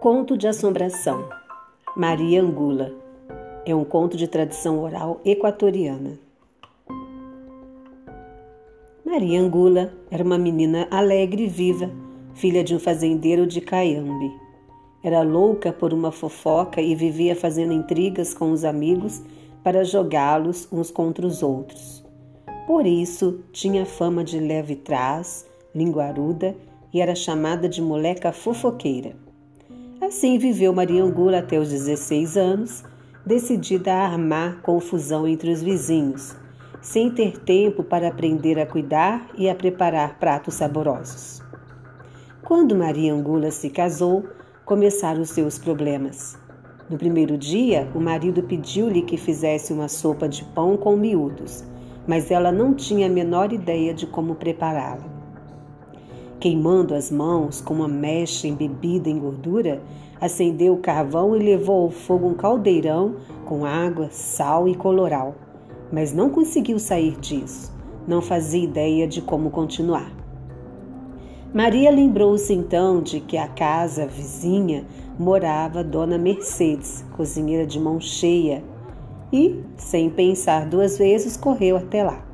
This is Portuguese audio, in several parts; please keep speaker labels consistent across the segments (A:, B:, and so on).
A: Conto de Assombração Maria Angula é um conto de tradição oral equatoriana. Maria Angula era uma menina alegre e viva, filha de um fazendeiro de Caiambe. Era louca por uma fofoca e vivia fazendo intrigas com os amigos para jogá-los uns contra os outros. Por isso, tinha fama de leve trás, linguaruda e era chamada de moleca fofoqueira. Assim viveu Maria Angula até os 16 anos, decidida a armar confusão entre os vizinhos, sem ter tempo para aprender a cuidar e a preparar pratos saborosos. Quando Maria Angula se casou, começaram os seus problemas. No primeiro dia, o marido pediu-lhe que fizesse uma sopa de pão com miúdos, mas ela não tinha a menor ideia de como prepará-la. Queimando as mãos com uma mecha embebida em gordura, acendeu o carvão e levou ao fogo um caldeirão com água, sal e coloral. Mas não conseguiu sair disso. Não fazia ideia de como continuar. Maria lembrou-se então de que a casa vizinha morava Dona Mercedes, cozinheira de mão cheia, e, sem pensar duas vezes, correu até lá.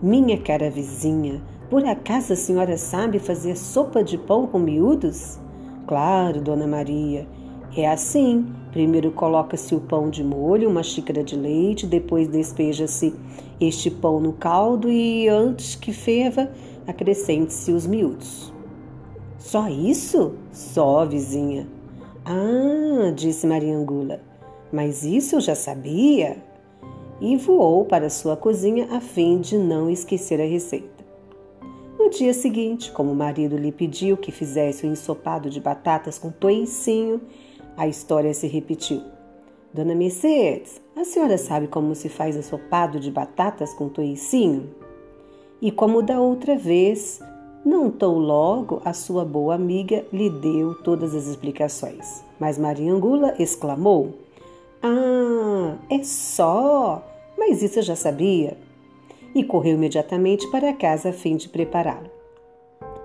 A: Minha cara vizinha, por acaso a senhora sabe fazer sopa de pão com miúdos? Claro, dona Maria. É assim. Primeiro coloca-se o pão de molho, uma xícara de leite, depois despeja-se este pão no caldo e, antes que ferva, acrescente-se os miúdos. Só isso? Só, vizinha. Ah, disse Maria Angula. Mas isso eu já sabia. E voou para sua cozinha a fim de não esquecer a receita. No dia seguinte, como o marido lhe pediu que fizesse um ensopado de batatas com toicinho, a história se repetiu. Dona Mercedes, a senhora sabe como se faz ensopado de batatas com toicinho? E como da outra vez, não tão logo a sua boa amiga lhe deu todas as explicações. Mas Maria Angula exclamou: Ah, é só! Mas isso eu já sabia e correu imediatamente para casa a fim de prepará-lo.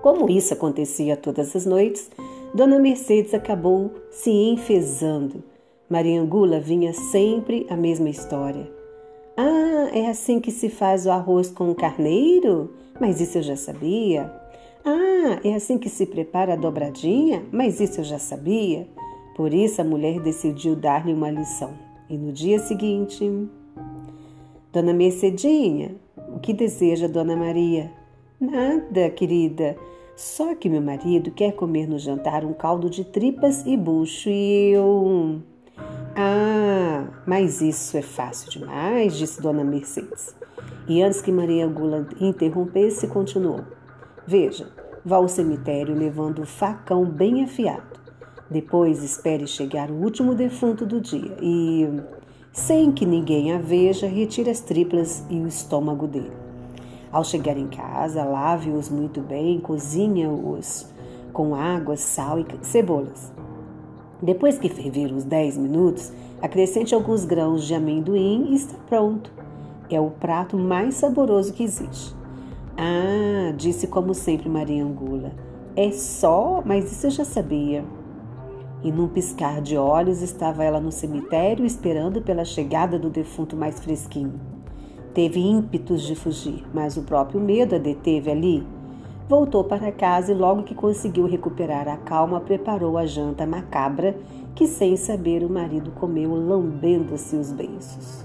A: Como isso acontecia todas as noites, Dona Mercedes acabou se enfesando. Maria Angula vinha sempre a mesma história. Ah, é assim que se faz o arroz com carneiro? Mas isso eu já sabia. Ah, é assim que se prepara a dobradinha? Mas isso eu já sabia. Por isso a mulher decidiu dar-lhe uma lição. E no dia seguinte, Dona Mercedinha, o que deseja Dona Maria? Nada, querida. Só que meu marido quer comer no jantar um caldo de tripas e bucho e eu. Ah, mas isso é fácil demais, disse Dona Mercedes. E antes que Maria Gula interrompesse, continuou: Veja, vá ao cemitério levando o facão bem afiado. Depois espere chegar o último defunto do dia e sem que ninguém a veja, retire as triplas e o estômago dele. Ao chegar em casa, lave-os muito bem, cozinha-os com água, sal e cebolas. Depois que ferver uns 10 minutos, acrescente alguns grãos de amendoim e está pronto. É o prato mais saboroso que existe. Ah, disse como sempre Maria Angula. É só, mas isso eu já sabia e num piscar de olhos estava ela no cemitério esperando pela chegada do defunto mais fresquinho. Teve ímpetos de fugir, mas o próprio medo a deteve ali. Voltou para casa e logo que conseguiu recuperar a calma, preparou a janta macabra que, sem saber, o marido comeu lambendo-se os beiços.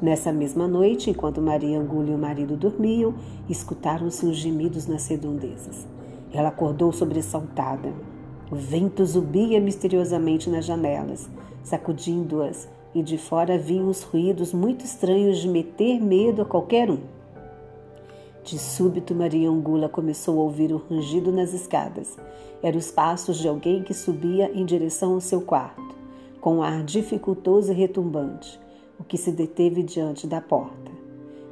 A: Nessa mesma noite, enquanto Maria Angula e o marido dormiam, escutaram-se uns gemidos nas redondezas. Ela acordou sobressaltada. O vento zubia misteriosamente nas janelas, sacudindo-as, e de fora vinham os ruídos muito estranhos de meter medo a qualquer um. De súbito, Maria Angula começou a ouvir o rangido nas escadas. Eram os passos de alguém que subia em direção ao seu quarto, com um ar dificultoso e retumbante, o que se deteve diante da porta.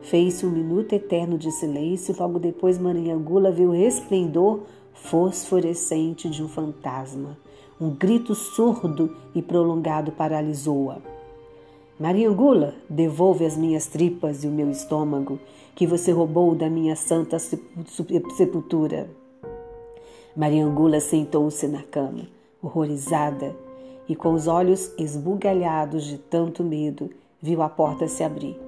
A: Fez-se um minuto eterno de silêncio logo depois Maria Angula viu resplendor fosforescente de um fantasma. Um grito surdo e prolongado paralisou-a. Maria Angula, devolve as minhas tripas e o meu estômago, que você roubou da minha santa sepultura. Maria Angula sentou-se na cama. Horrorizada e com os olhos esbugalhados de tanto medo, viu a porta se abrir,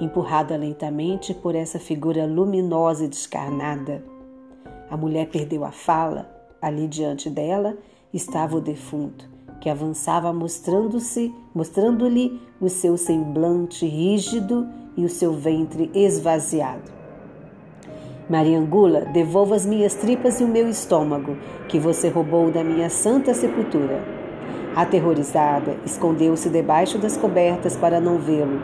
A: empurrada lentamente por essa figura luminosa e descarnada. A mulher perdeu a fala. Ali diante dela estava o defunto, que avançava mostrando-se, mostrando-lhe o seu semblante rígido e o seu ventre esvaziado. Maria Angula, devolva as minhas tripas e o meu estômago, que você roubou da minha santa sepultura. Aterrorizada, escondeu-se debaixo das cobertas para não vê-lo,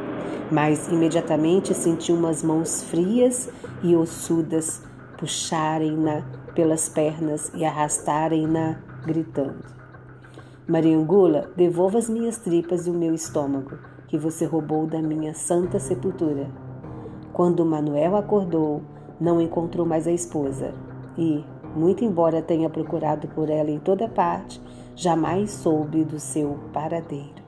A: mas imediatamente sentiu umas mãos frias e ossudas puxarem-na pelas pernas e arrastarem-na, gritando. Maria Angula, devolva as minhas tripas e o meu estômago, que você roubou da minha santa sepultura. Quando Manuel acordou, não encontrou mais a esposa e, muito embora tenha procurado por ela em toda parte, jamais soube do seu paradeiro.